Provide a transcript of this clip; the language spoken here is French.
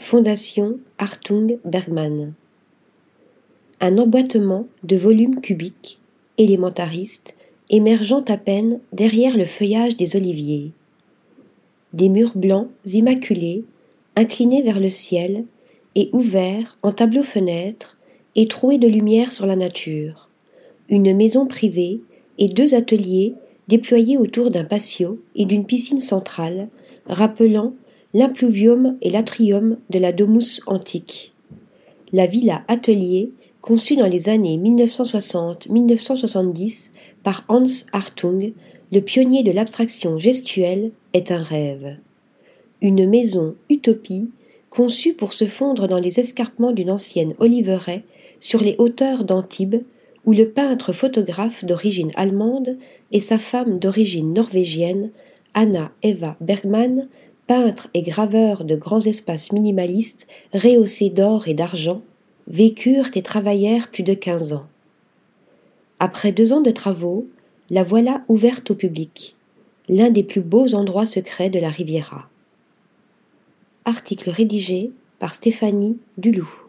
Fondation Hartung Bergman. Un emboîtement de volumes cubiques, élémentaristes, émergeant à peine derrière le feuillage des oliviers. Des murs blancs immaculés, inclinés vers le ciel et ouverts en tableaux-fenêtres et troués de lumière sur la nature. Une maison privée et deux ateliers déployés autour d'un patio et d'une piscine centrale, rappelant l'impluvium et l'atrium de la domus antique. La villa atelier, conçue dans les années 1960-1970 par Hans Hartung, le pionnier de l'abstraction gestuelle, est un rêve. Une maison utopie, conçue pour se fondre dans les escarpements d'une ancienne oliveraie sur les hauteurs d'Antibes, où le peintre photographe d'origine allemande et sa femme d'origine norvégienne, Anna Eva Bergman, peintre et graveur de grands espaces minimalistes rehaussés d'or et d'argent, vécurent et travaillèrent plus de quinze ans. Après deux ans de travaux, la voilà ouverte au public, l'un des plus beaux endroits secrets de la Riviera. Article rédigé par Stéphanie Duloup.